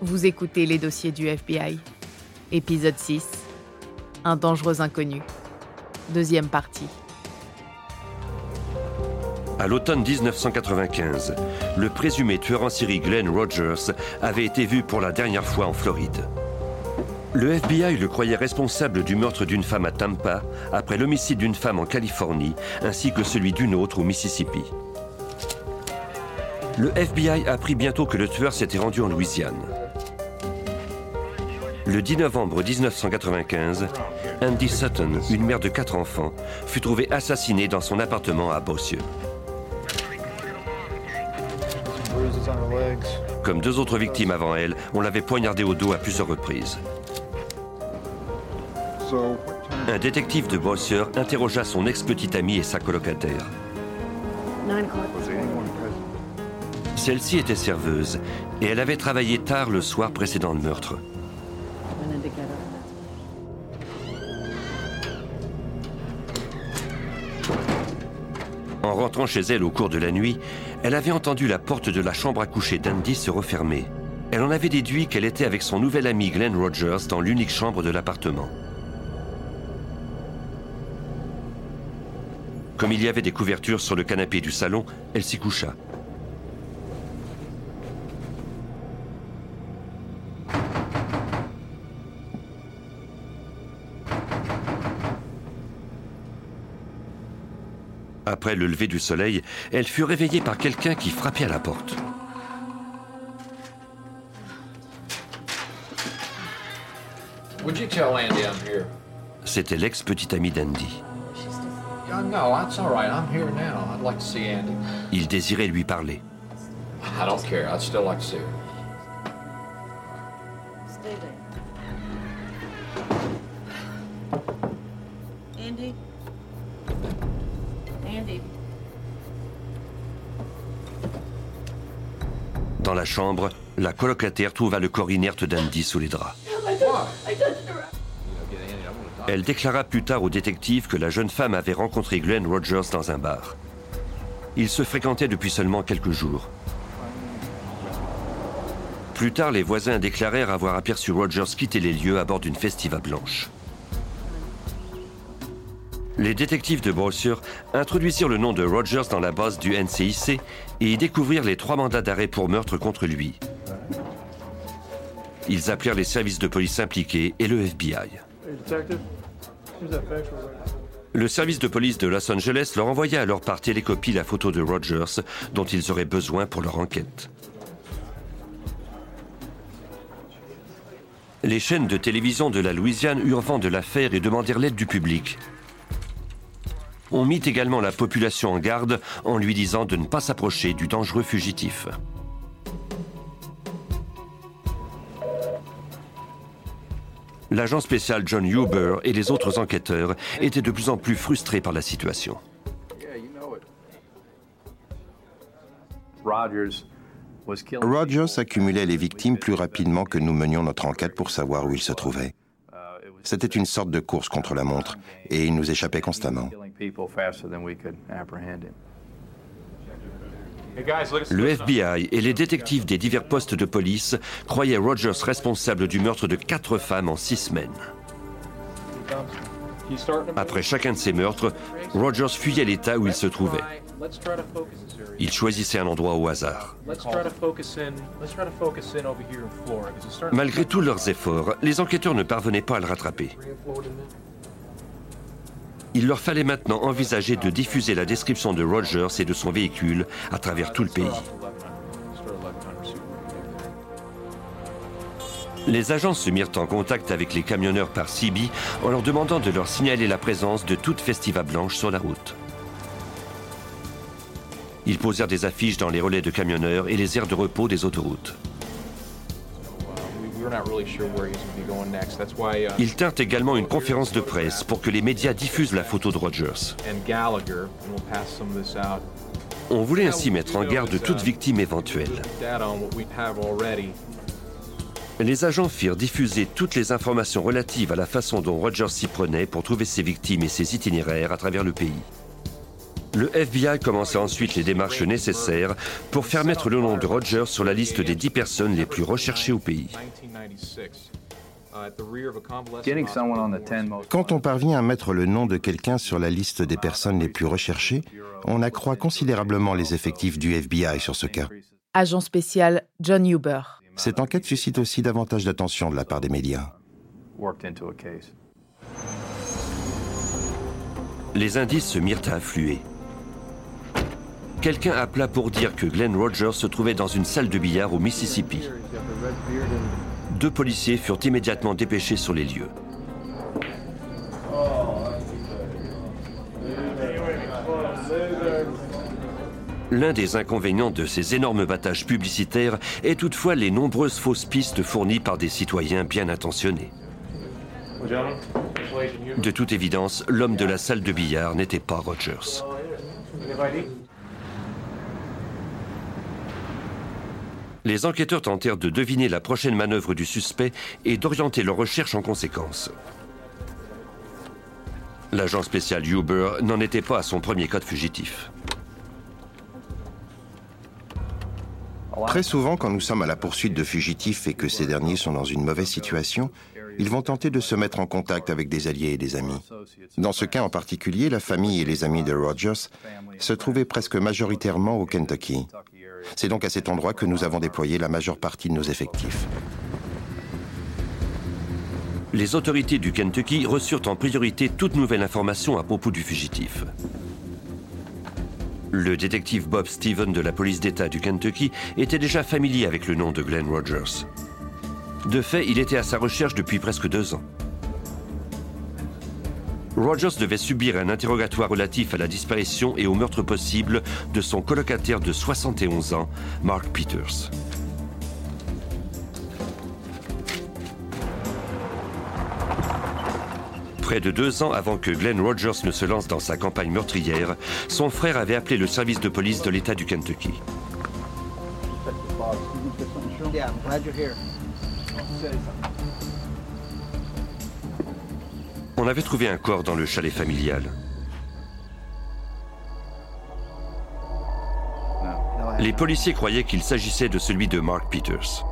Vous écoutez les dossiers du FBI. Épisode 6. Un dangereux inconnu. Deuxième partie. À l'automne 1995, le présumé tueur en série Glenn Rogers avait été vu pour la dernière fois en Floride. Le FBI le croyait responsable du meurtre d'une femme à Tampa, après l'homicide d'une femme en Californie, ainsi que celui d'une autre au Mississippi. Le FBI apprit bientôt que le tueur s'était rendu en Louisiane. Le 10 novembre 1995, Andy Sutton, une mère de quatre enfants, fut trouvée assassinée dans son appartement à Bossieux. Comme deux autres victimes avant elle, on l'avait poignardée au dos à plusieurs reprises. Un détective de Bossier interrogea son ex-petite amie et sa colocataire. Celle-ci était serveuse et elle avait travaillé tard le soir précédent le meurtre. Chez elle au cours de la nuit, elle avait entendu la porte de la chambre à coucher d'Andy se refermer. Elle en avait déduit qu'elle était avec son nouvel ami Glenn Rogers dans l'unique chambre de l'appartement. Comme il y avait des couvertures sur le canapé du salon, elle s'y coucha. Après le lever du soleil, elle fut réveillée par quelqu'un qui frappait à la porte. C'était l'ex-petite amie d'Andy. Il désirait lui parler. La chambre, la colocataire trouva le corps inerte d'Andy sous les draps. Elle déclara plus tard au détective que la jeune femme avait rencontré Glenn Rogers dans un bar. Ils se fréquentaient depuis seulement quelques jours. Plus tard, les voisins déclarèrent avoir aperçu Rogers quitter les lieux à bord d'une festiva blanche. Les détectives de Brossure introduisirent le nom de Rogers dans la base du NCIC et y découvrirent les trois mandats d'arrêt pour meurtre contre lui. Ils appelèrent les services de police impliqués et le FBI. Le service de police de Los Angeles leur envoya alors par télécopie la photo de Rogers dont ils auraient besoin pour leur enquête. Les chaînes de télévision de la Louisiane eurent vent de l'affaire et demandèrent l'aide du public. On mit également la population en garde en lui disant de ne pas s'approcher du dangereux fugitif. L'agent spécial John Huber et les autres enquêteurs étaient de plus en plus frustrés par la situation. Rogers accumulait les victimes plus rapidement que nous menions notre enquête pour savoir où il se trouvait. C'était une sorte de course contre la montre et il nous échappait constamment. Le FBI et les détectives des divers postes de police croyaient Rogers responsable du meurtre de quatre femmes en six semaines. Après chacun de ces meurtres, Rogers fuyait l'état où il se trouvait. Il choisissait un endroit au hasard. Malgré tous leurs efforts, les enquêteurs ne parvenaient pas à le rattraper. Il leur fallait maintenant envisager de diffuser la description de Rogers et de son véhicule à travers tout le pays. Les agents se mirent en contact avec les camionneurs par CB en leur demandant de leur signaler la présence de toute festiva blanche sur la route. Ils posèrent des affiches dans les relais de camionneurs et les aires de repos des autoroutes. Ils tinrent également une conférence de presse pour que les médias diffusent la photo de Rogers. On voulait ainsi mettre en garde toute victime éventuelle. Les agents firent diffuser toutes les informations relatives à la façon dont Rogers s'y prenait pour trouver ses victimes et ses itinéraires à travers le pays. Le FBI commença ensuite les démarches nécessaires pour faire mettre le nom de Rogers sur la liste des 10 personnes les plus recherchées au pays. Quand on parvient à mettre le nom de quelqu'un sur la liste des personnes les plus recherchées, on accroît considérablement les effectifs du FBI sur ce cas. Agent spécial John Huber. Cette enquête suscite aussi davantage d'attention de la part des médias. Les indices se mirent à affluer. Quelqu'un appela pour dire que Glenn Rogers se trouvait dans une salle de billard au Mississippi. Deux policiers furent immédiatement dépêchés sur les lieux. L'un des inconvénients de ces énormes battages publicitaires est toutefois les nombreuses fausses pistes fournies par des citoyens bien intentionnés. De toute évidence, l'homme de la salle de billard n'était pas Rogers. Les enquêteurs tentèrent de deviner la prochaine manœuvre du suspect et d'orienter leurs recherches en conséquence. L'agent spécial Huber n'en était pas à son premier code fugitif. Très souvent, quand nous sommes à la poursuite de fugitifs et que ces derniers sont dans une mauvaise situation, ils vont tenter de se mettre en contact avec des alliés et des amis. Dans ce cas en particulier, la famille et les amis de Rogers se trouvaient presque majoritairement au Kentucky. C'est donc à cet endroit que nous avons déployé la majeure partie de nos effectifs. Les autorités du Kentucky reçurent en priorité toute nouvelle information à propos du fugitif. Le détective Bob Steven de la police d'État du Kentucky était déjà familier avec le nom de Glenn Rogers. De fait, il était à sa recherche depuis presque deux ans. Rogers devait subir un interrogatoire relatif à la disparition et au meurtre possible de son colocataire de 71 ans, Mark Peters. Près de deux ans avant que Glenn Rogers ne se lance dans sa campagne meurtrière, son frère avait appelé le service de police de l'État du Kentucky. On avait trouvé un corps dans le chalet familial. Les policiers croyaient qu'il s'agissait de celui de Mark Peters.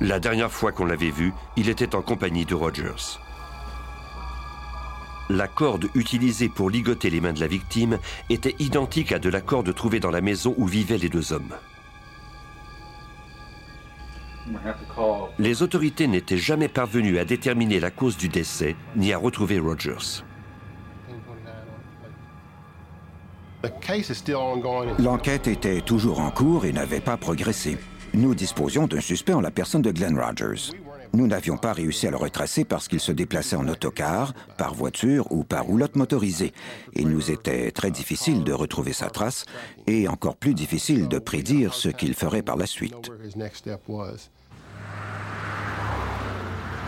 La dernière fois qu'on l'avait vu, il était en compagnie de Rogers. La corde utilisée pour ligoter les mains de la victime était identique à de la corde trouvée dans la maison où vivaient les deux hommes. Les autorités n'étaient jamais parvenues à déterminer la cause du décès ni à retrouver Rogers. L'enquête était toujours en cours et n'avait pas progressé. Nous disposions d'un suspect en la personne de Glenn Rogers. Nous n'avions pas réussi à le retracer parce qu'il se déplaçait en autocar, par voiture ou par roulotte motorisée. Il nous était très difficile de retrouver sa trace et encore plus difficile de prédire ce qu'il ferait par la suite.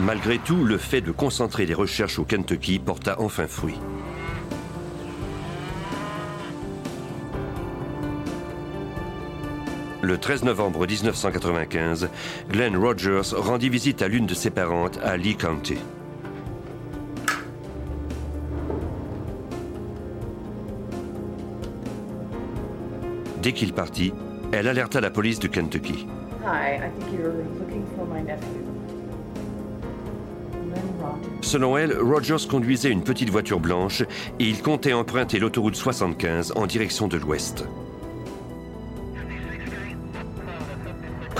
Malgré tout, le fait de concentrer les recherches au Kentucky porta enfin fruit. Le 13 novembre 1995, Glenn Rogers rendit visite à l'une de ses parentes à Lee County. Dès qu'il partit, elle alerta la police du Kentucky. Selon elle, Rogers conduisait une petite voiture blanche et il comptait emprunter l'autoroute 75 en direction de l'ouest.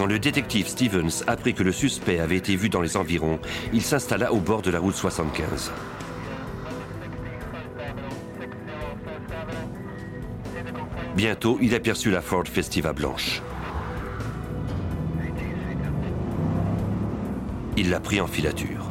Le détective Stevens apprit que le suspect avait été vu dans les environs, il s'installa au bord de la route 75. Bientôt, il aperçut la Ford Festiva blanche. Il la prit en filature.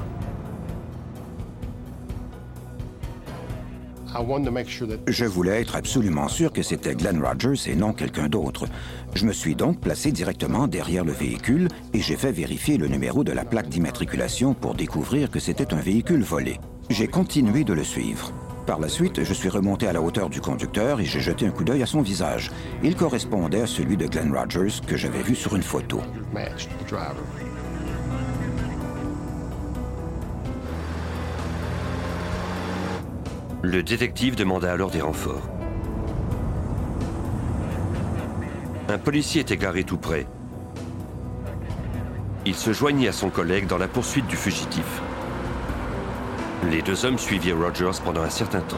Je voulais être absolument sûr que c'était Glenn Rogers et non quelqu'un d'autre. Je me suis donc placé directement derrière le véhicule et j'ai fait vérifier le numéro de la plaque d'immatriculation pour découvrir que c'était un véhicule volé. J'ai continué de le suivre. Par la suite, je suis remonté à la hauteur du conducteur et j'ai jeté un coup d'œil à son visage. Il correspondait à celui de Glenn Rogers que j'avais vu sur une photo. Le détective demanda alors des renforts. Un policier était garé tout près. Il se joignit à son collègue dans la poursuite du fugitif. Les deux hommes suivirent Rogers pendant un certain temps.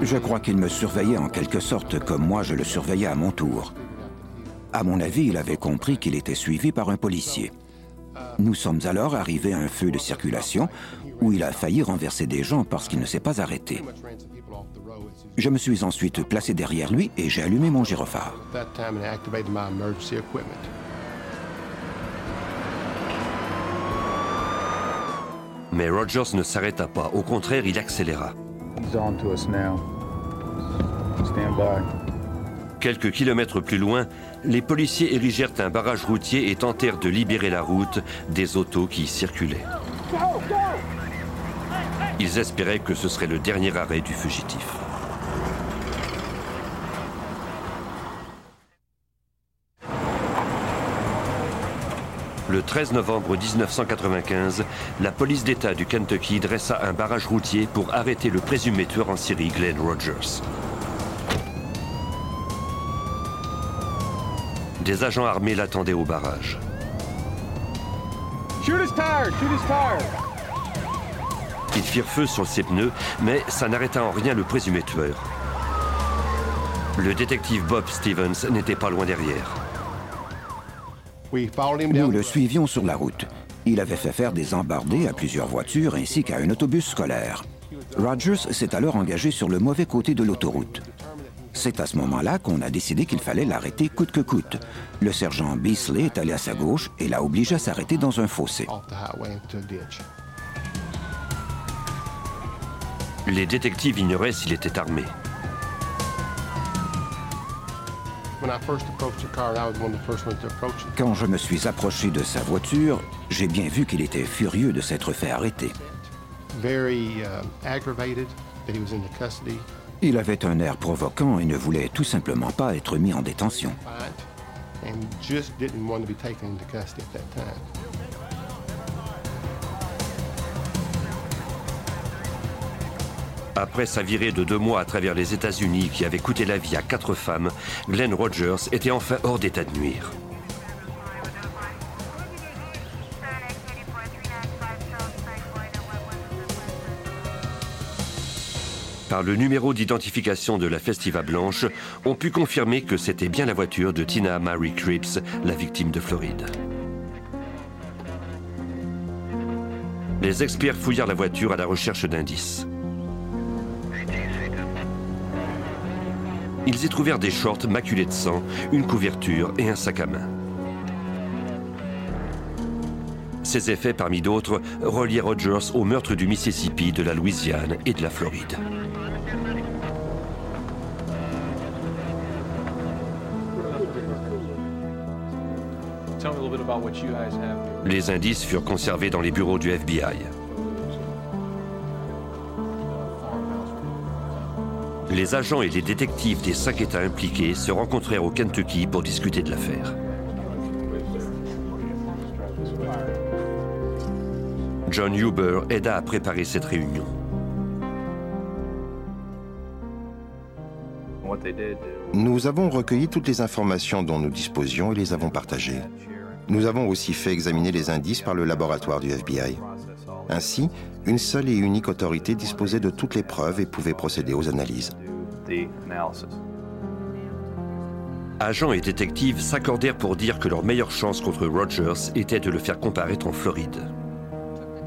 Je crois qu'il me surveillait en quelque sorte comme moi je le surveillais à mon tour. À mon avis, il avait compris qu'il était suivi par un policier. Nous sommes alors arrivés à un feu de circulation où il a failli renverser des gens parce qu'il ne s'est pas arrêté. Je me suis ensuite placé derrière lui et j'ai allumé mon gyrophare. Mais Rogers ne s'arrêta pas. Au contraire, il accéléra. Quelques kilomètres plus loin, les policiers érigèrent un barrage routier et tentèrent de libérer la route des autos qui y circulaient. Ils espéraient que ce serait le dernier arrêt du fugitif. Le 13 novembre 1995, la police d'État du Kentucky dressa un barrage routier pour arrêter le présumé tueur en Syrie Glenn Rogers. Des agents armés l'attendaient au barrage. Ils firent feu sur ses pneus, mais ça n'arrêta en rien le présumé tueur. Le détective Bob Stevens n'était pas loin derrière. Nous le suivions sur la route. Il avait fait faire des embardées à plusieurs voitures ainsi qu'à un autobus scolaire. Rogers s'est alors engagé sur le mauvais côté de l'autoroute. C'est à ce moment-là qu'on a décidé qu'il fallait l'arrêter coûte que coûte. Le sergent Beasley est allé à sa gauche et l'a obligé à s'arrêter dans un fossé. Les détectives ignoraient s'il était armé. Quand je me suis approché de sa voiture, j'ai bien vu qu'il était furieux de s'être fait arrêter. Il avait un air provoquant et ne voulait tout simplement pas être mis en détention. Après sa virée de deux mois à travers les États-Unis qui avait coûté la vie à quatre femmes, Glenn Rogers était enfin hors d'état de nuire. Par le numéro d'identification de la Festiva Blanche, on put confirmer que c'était bien la voiture de Tina Mary Cripps, la victime de Floride. Les experts fouillèrent la voiture à la recherche d'indices. Ils y trouvèrent des shorts maculés de sang, une couverture et un sac à main. Ces effets, parmi d'autres, reliaient Rogers au meurtre du Mississippi, de la Louisiane et de la Floride. Les indices furent conservés dans les bureaux du FBI. les agents et les détectives des cinq États impliqués se rencontrèrent au Kentucky pour discuter de l'affaire. John Huber aida à préparer cette réunion. Nous avons recueilli toutes les informations dont nous disposions et les avons partagées. Nous avons aussi fait examiner les indices par le laboratoire du FBI. Ainsi, une seule et unique autorité disposait de toutes les preuves et pouvait procéder aux analyses. Agents et détectives s'accordèrent pour dire que leur meilleure chance contre Rogers était de le faire comparaître en Floride.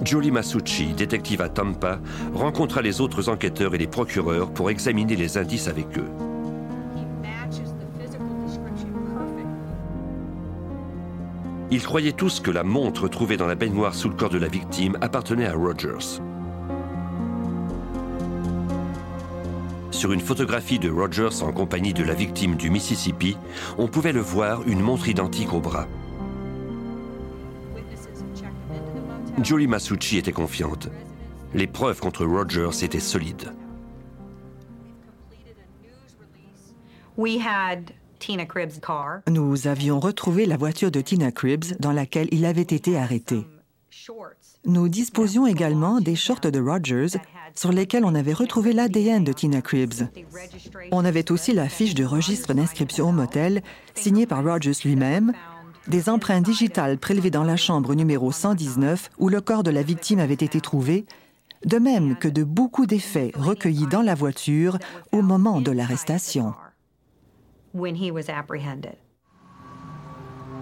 Julie Masucci, détective à Tampa, rencontra les autres enquêteurs et les procureurs pour examiner les indices avec eux. Ils croyaient tous que la montre trouvée dans la baignoire sous le corps de la victime appartenait à Rogers. Sur une photographie de Rogers en compagnie de la victime du Mississippi, on pouvait le voir une montre identique au bras. Julie Masucci était confiante. Les preuves contre Rogers étaient solides. Nous avions retrouvé la voiture de Tina Cribbs dans laquelle il avait été arrêté. Nous disposions également des shorts de Rogers sur lesquels on avait retrouvé l'ADN de Tina Cribbs. On avait aussi la fiche de registre d'inscription au motel signée par Rogers lui-même, des empreintes digitales prélevées dans la chambre numéro 119 où le corps de la victime avait été trouvé, de même que de beaucoup d'effets recueillis dans la voiture au moment de l'arrestation.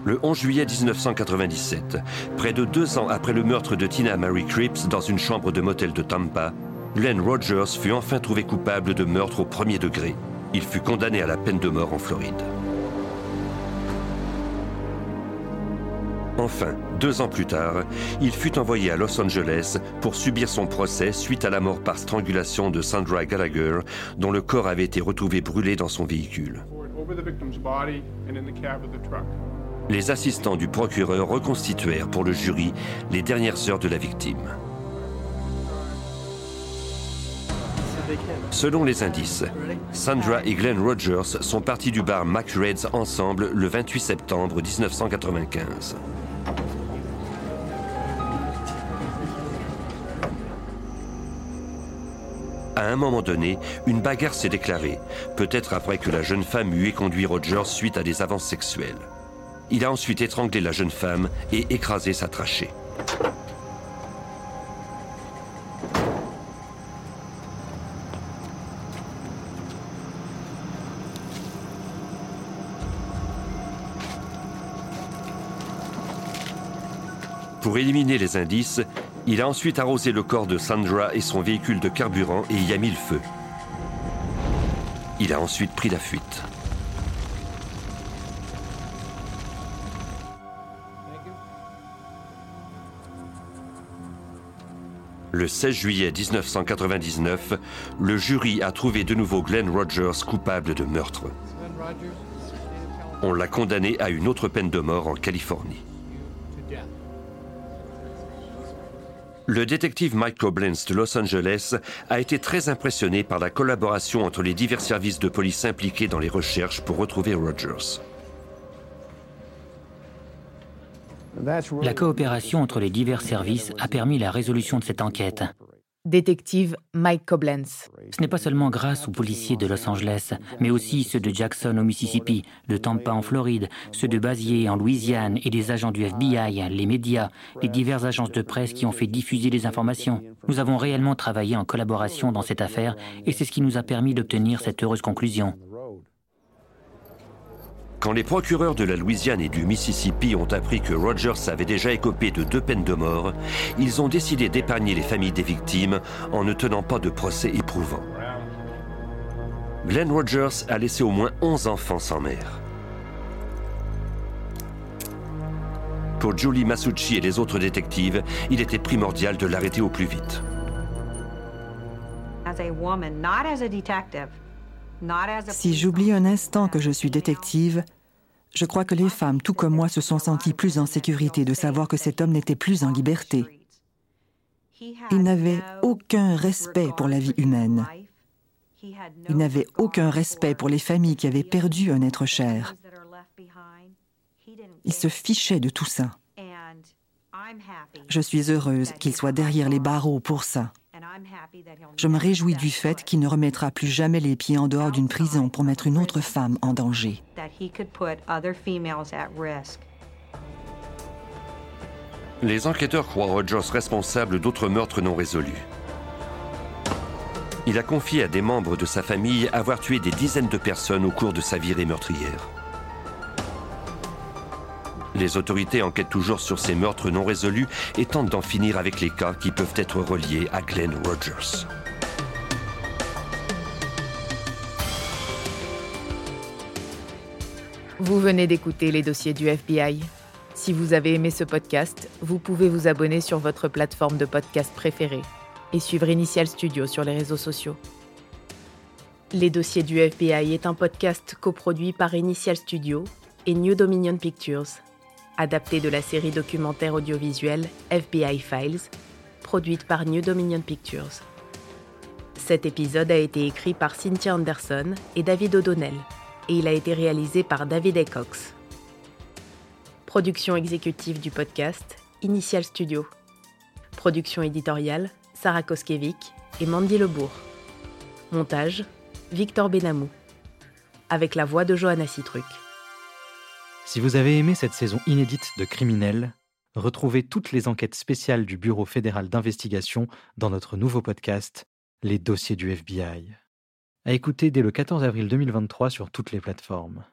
Le 11 juillet 1997, près de deux ans après le meurtre de Tina Mary Cripps dans une chambre de motel de Tampa, Glenn Rogers fut enfin trouvé coupable de meurtre au premier degré. Il fut condamné à la peine de mort en Floride. Enfin, deux ans plus tard, il fut envoyé à Los Angeles pour subir son procès suite à la mort par strangulation de Sandra Gallagher, dont le corps avait été retrouvé brûlé dans son véhicule. Les assistants du procureur reconstituèrent pour le jury les dernières heures de la victime. Selon les indices, Sandra et Glenn Rogers sont partis du bar McRae's ensemble le 28 septembre 1995. À un moment donné, une bagarre s'est déclarée, peut-être après que la jeune femme eut conduit Rogers suite à des avances sexuelles. Il a ensuite étranglé la jeune femme et écrasé sa trachée. Pour éliminer les indices, il a ensuite arrosé le corps de Sandra et son véhicule de carburant et y a mis le feu. Il a ensuite pris la fuite. Le 16 juillet 1999, le jury a trouvé de nouveau Glenn Rogers coupable de meurtre. On l'a condamné à une autre peine de mort en Californie. Le détective Mike Koblenz de Los Angeles a été très impressionné par la collaboration entre les divers services de police impliqués dans les recherches pour retrouver Rogers. La coopération entre les divers services a permis la résolution de cette enquête. Détective Mike Koblenz. Ce n'est pas seulement grâce aux policiers de Los Angeles, mais aussi ceux de Jackson au Mississippi, de Tampa en Floride, ceux de Bazier en Louisiane et des agents du FBI, les médias, les diverses agences de presse qui ont fait diffuser les informations. Nous avons réellement travaillé en collaboration dans cette affaire et c'est ce qui nous a permis d'obtenir cette heureuse conclusion. Quand les procureurs de la Louisiane et du Mississippi ont appris que Rogers avait déjà écopé de deux peines de mort, ils ont décidé d'épargner les familles des victimes en ne tenant pas de procès éprouvant. Glenn Rogers a laissé au moins 11 enfants sans mère. Pour Julie Masucci et les autres détectives, il était primordial de l'arrêter au plus vite. Si j'oublie un instant que je suis détective, je crois que les femmes, tout comme moi, se sont senties plus en sécurité de savoir que cet homme n'était plus en liberté. Il n'avait aucun respect pour la vie humaine. Il n'avait aucun respect pour les familles qui avaient perdu un être cher. Il se fichait de tout ça. Je suis heureuse qu'il soit derrière les barreaux pour ça. Je me réjouis du fait qu'il ne remettra plus jamais les pieds en dehors d'une prison pour mettre une autre femme en danger. Les enquêteurs croient Rogers responsable d'autres meurtres non résolus. Il a confié à des membres de sa famille avoir tué des dizaines de personnes au cours de sa virée meurtrière. Les autorités enquêtent toujours sur ces meurtres non résolus et tentent d'en finir avec les cas qui peuvent être reliés à Glenn Rogers. Vous venez d'écouter les dossiers du FBI. Si vous avez aimé ce podcast, vous pouvez vous abonner sur votre plateforme de podcast préférée et suivre Initial Studio sur les réseaux sociaux. Les dossiers du FBI est un podcast coproduit par Initial Studio et New Dominion Pictures adapté de la série documentaire audiovisuelle FBI Files, produite par New Dominion Pictures. Cet épisode a été écrit par Cynthia Anderson et David O'Donnell, et il a été réalisé par David A. Cox. Production exécutive du podcast, Initial Studio. Production éditoriale, Sarah Koskiewicz et Mandy Lebourg. Montage, Victor Benamou. Avec la voix de Johanna Citruc. Si vous avez aimé cette saison inédite de Criminels, retrouvez toutes les enquêtes spéciales du Bureau fédéral d'investigation dans notre nouveau podcast, Les dossiers du FBI. À écouter dès le 14 avril 2023 sur toutes les plateformes.